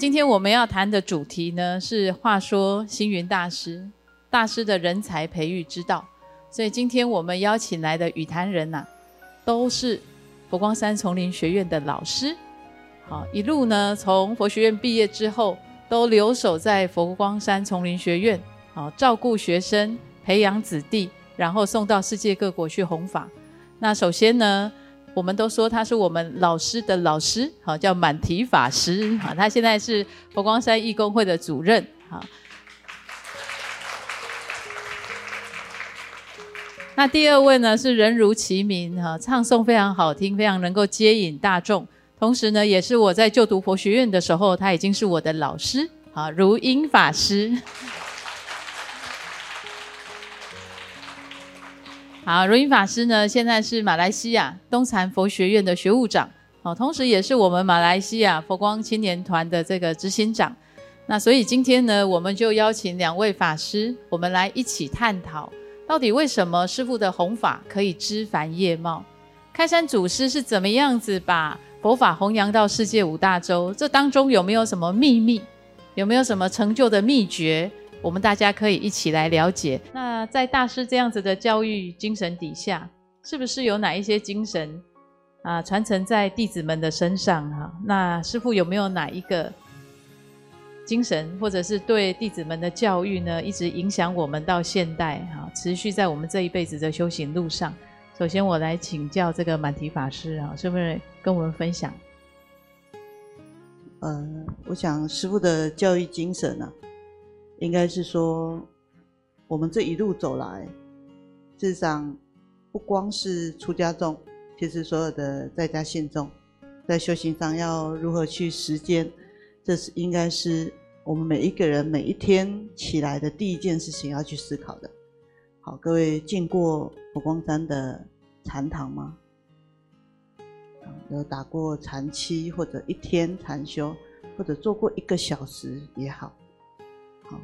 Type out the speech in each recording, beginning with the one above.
今天我们要谈的主题呢，是话说星云大师，大师的人才培育之道。所以今天我们邀请来的语坛人呐，都是佛光山丛林学院的老师。好，一路呢，从佛学院毕业之后，都留守在佛光山丛林学院，好，照顾学生，培养子弟，然后送到世界各国去弘法。那首先呢，我们都说他是我们老师的老师，好，叫满提法师，啊，他现在是佛光山义工会的主任，好。那第二位呢是人如其名哈，唱诵非常好听，非常能够接引大众。同时呢，也是我在就读佛学院的时候，他已经是我的老师啊，如音法师。好，如音法师呢，现在是马来西亚东禅佛学院的学务长，好，同时也是我们马来西亚佛光青年团的这个执行长。那所以今天呢，我们就邀请两位法师，我们来一起探讨。到底为什么师父的弘法可以枝繁叶茂？开山祖师是怎么样子把佛法弘扬到世界五大洲？这当中有没有什么秘密？有没有什么成就的秘诀？我们大家可以一起来了解。那在大师这样子的教育精神底下，是不是有哪一些精神啊传承在弟子们的身上？哈，那师父有没有哪一个？精神，或者是对弟子们的教育呢，一直影响我们到现代，哈，持续在我们这一辈子的修行路上。首先，我来请教这个满提法师啊，是不是跟我们分享？呃，我想师父的教育精神呢，应该是说，我们这一路走来，事实上不光是出家众，其实所有的在家信众，在修行上要如何去实践，这是应该是。我们每一个人每一天起来的第一件事情要去思考的。好，各位见过佛光山的禅堂吗？有打过禅期或者一天禅修，或者做过一个小时也好。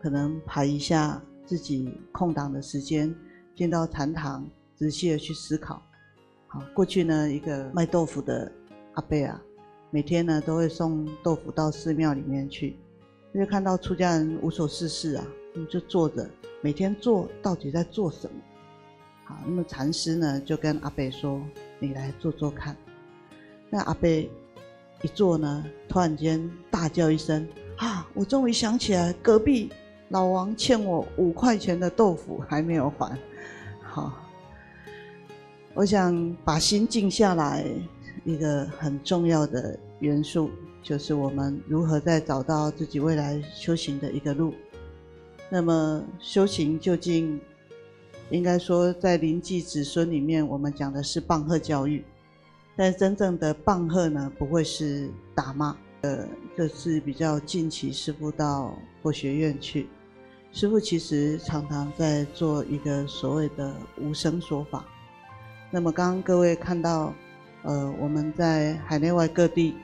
可能排一下自己空档的时间，进到禅堂，仔细的去思考。好，过去呢，一个卖豆腐的阿伯啊，每天呢都会送豆腐到寺庙里面去。因为看到出家人无所事事啊，就坐着，每天做到底在做什么？好，那么禅师呢就跟阿贝说：“你来做做看。”那阿贝一坐呢，突然间大叫一声：“啊！我终于想起来，隔壁老王欠我五块钱的豆腐还没有还。”好，我想把心静下来，一个很重要的元素。就是我们如何在找到自己未来修行的一个路。那么修行究竟应该说，在临济子孙里面，我们讲的是棒喝教育，但真正的棒喝呢，不会是打骂。呃，这是比较近期师傅到佛学院去，师傅其实常常在做一个所谓的无声说法。那么刚刚各位看到，呃，我们在海内外各地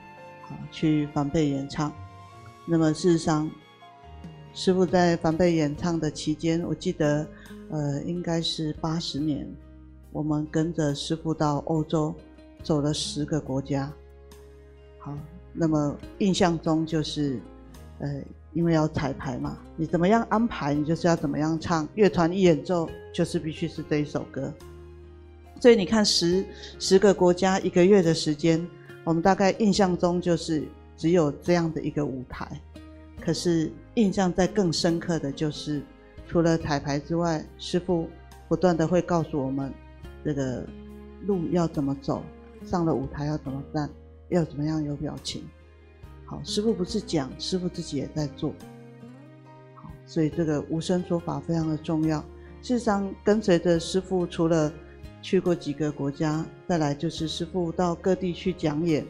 啊。去防备演唱，那么事实上，师傅在防备演唱的期间，我记得，呃，应该是八十年，我们跟着师傅到欧洲，走了十个国家。好，那么印象中就是，呃，因为要彩排嘛，你怎么样安排，你就是要怎么样唱，乐团一演奏就是必须是这一首歌。所以你看，十十个国家一个月的时间。我们大概印象中就是只有这样的一个舞台，可是印象在更深刻的就是，除了彩排之外，师傅不断的会告诉我们，这个路要怎么走，上了舞台要怎么站，要怎么样有表情。好，师傅不是讲，师傅自己也在做。好，所以这个无声说法非常的重要。事实上，跟随着师傅，除了去过几个国家，再来就是师傅到各地去讲演，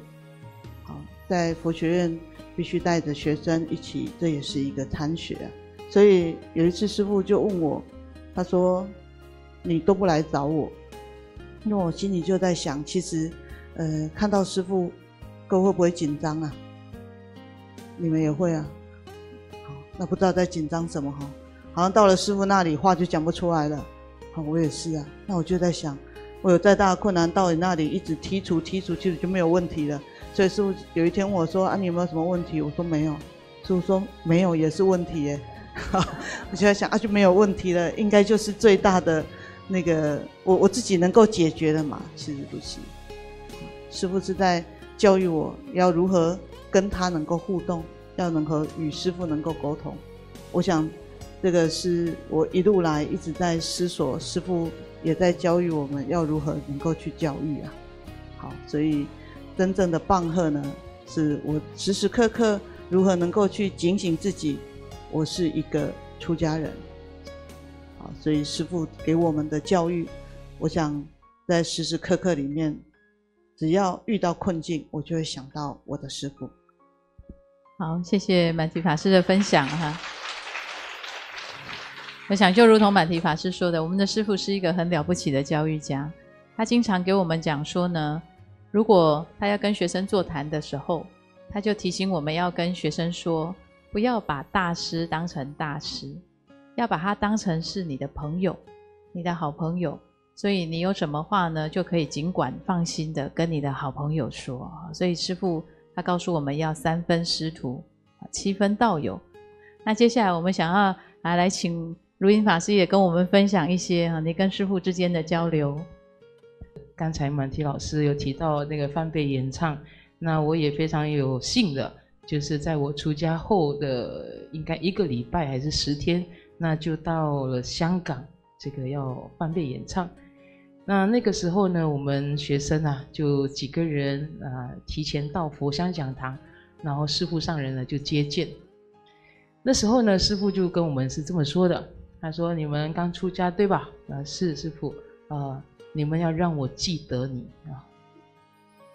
好，在佛学院必须带着学生一起，这也是一个参学。所以有一次师傅就问我，他说：“你都不来找我？”那我心里就在想，其实，呃，看到师傅，各位会不会紧张啊？你们也会啊？好，那不知道在紧张什么哈？好像到了师傅那里，话就讲不出来了。好，我也是啊。那我就在想。我有再大的困难到你那里一直剔除剔除，其实就没有问题了。所以师傅有一天问我说：“啊，你有没有什么问题？”我说：“没有。”师傅说没有也是问题耶。我就在想啊，就没有问题了，应该就是最大的那个我我自己能够解决的嘛。其实不是，师傅是在教育我要如何跟他能够互动，要能够与师傅能够沟通。我想这个是我一路来一直在思索，师傅也在教育我们要如何能够去教育啊。好，所以真正的棒喝呢，是我时时刻刻如何能够去警醒自己。我是一个出家人，好，所以师傅给我们的教育，我想在时时刻刻里面，只要遇到困境，我就会想到我的师父。好，谢谢满提法师的分享哈。我想就如同满提法师说的，我们的师父是一个很了不起的教育家，他经常给我们讲说呢，如果他要跟学生座谈的时候，他就提醒我们要跟学生说。不要把大师当成大师，要把他当成是你的朋友，你的好朋友。所以你有什么话呢，就可以尽管放心的跟你的好朋友说。所以师父他告诉我们要三分师徒，七分道友。那接下来我们想要来来请如音法师也跟我们分享一些哈，你跟师父之间的交流。刚才满提老师有提到那个翻倍演唱，那我也非常有幸的。就是在我出家后的应该一个礼拜还是十天，那就到了香港，这个要翻倍演唱。那那个时候呢，我们学生啊，就几个人啊，提前到佛香讲堂，然后师父上人呢就接见。那时候呢，师父就跟我们是这么说的，他说：“你们刚出家对吧？啊，是师父啊，你们要让我记得你啊。”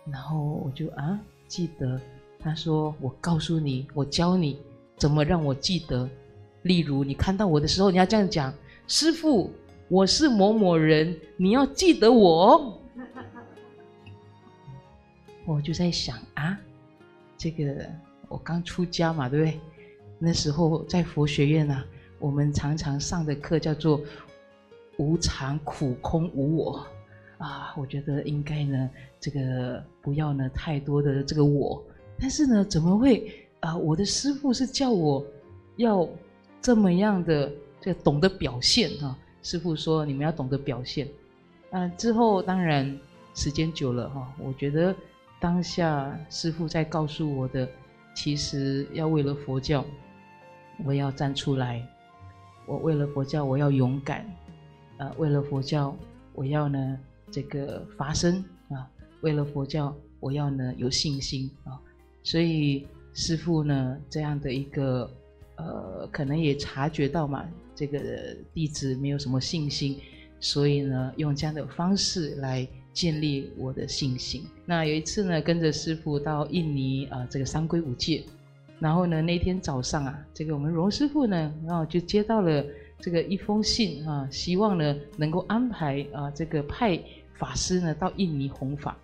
然后我就啊，记得。他说：“我告诉你，我教你怎么让我记得。例如，你看到我的时候，你要这样讲：‘师傅，我是某某人，你要记得我。’我就在想啊，这个我刚出家嘛，对不对？那时候在佛学院呢，我们常常上的课叫做‘无常、苦、空、无我’啊。我觉得应该呢，这个不要呢太多的这个我。”但是呢，怎么会啊？我的师父是叫我要这么样的，这懂得表现哈。师父说你们要懂得表现。啊，之后当然时间久了哈，我觉得当下师父在告诉我的，其实要为了佛教，我要站出来。我为了佛教，我要勇敢。呃，为了佛教，我要呢这个发声啊。为了佛教，我要呢有信心啊。所以师父呢，这样的一个呃，可能也察觉到嘛，这个弟子没有什么信心，所以呢，用这样的方式来建立我的信心。那有一次呢，跟着师父到印尼啊，这个三皈五戒，然后呢，那天早上啊，这个我们荣师傅呢，然后就接到了这个一封信啊，希望呢能够安排啊，这个派法师呢到印尼弘法。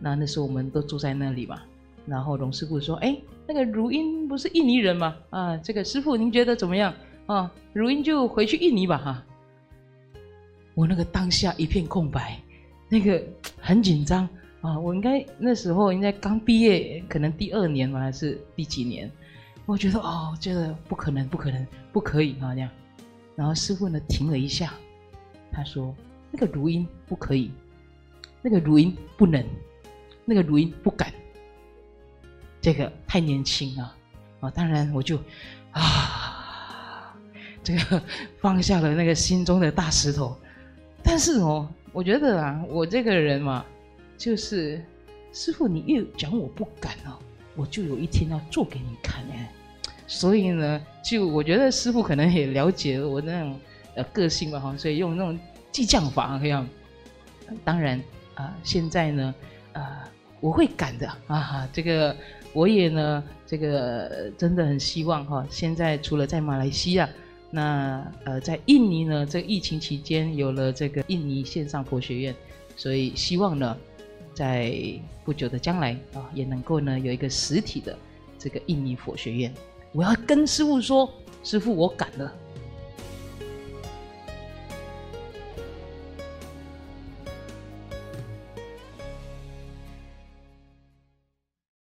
那那时候我们都住在那里嘛，然后龙师傅说：“哎，那个如音不是印尼人吗？啊，这个师傅您觉得怎么样？啊，如音就回去印尼吧，哈。”我那个当下一片空白，那个很紧张啊，我应该那时候应该刚毕业，可能第二年嘛，还是第几年？我觉得哦，觉得不可能，不可能，不可以啊，这样。然后师傅呢停了一下，他说：“那个如音不可以，那个如音不能。”那个如音不敢，这个太年轻了啊！当然我就啊，这个放下了那个心中的大石头。但是哦，我觉得啊，我这个人嘛，就是师傅，你越讲我不敢哦，我就有一天要做给你看哎。所以呢，就我觉得师傅可能也了解我那种呃个性吧哈，所以用那种激将法这样。当然啊，现在呢，啊。我会敢的啊！这个我也呢，这个真的很希望哈。现在除了在马来西亚，那呃，在印尼呢，这个疫情期间有了这个印尼线上佛学院，所以希望呢，在不久的将来啊，也能够呢有一个实体的这个印尼佛学院。我要跟师傅说，师傅我赶了。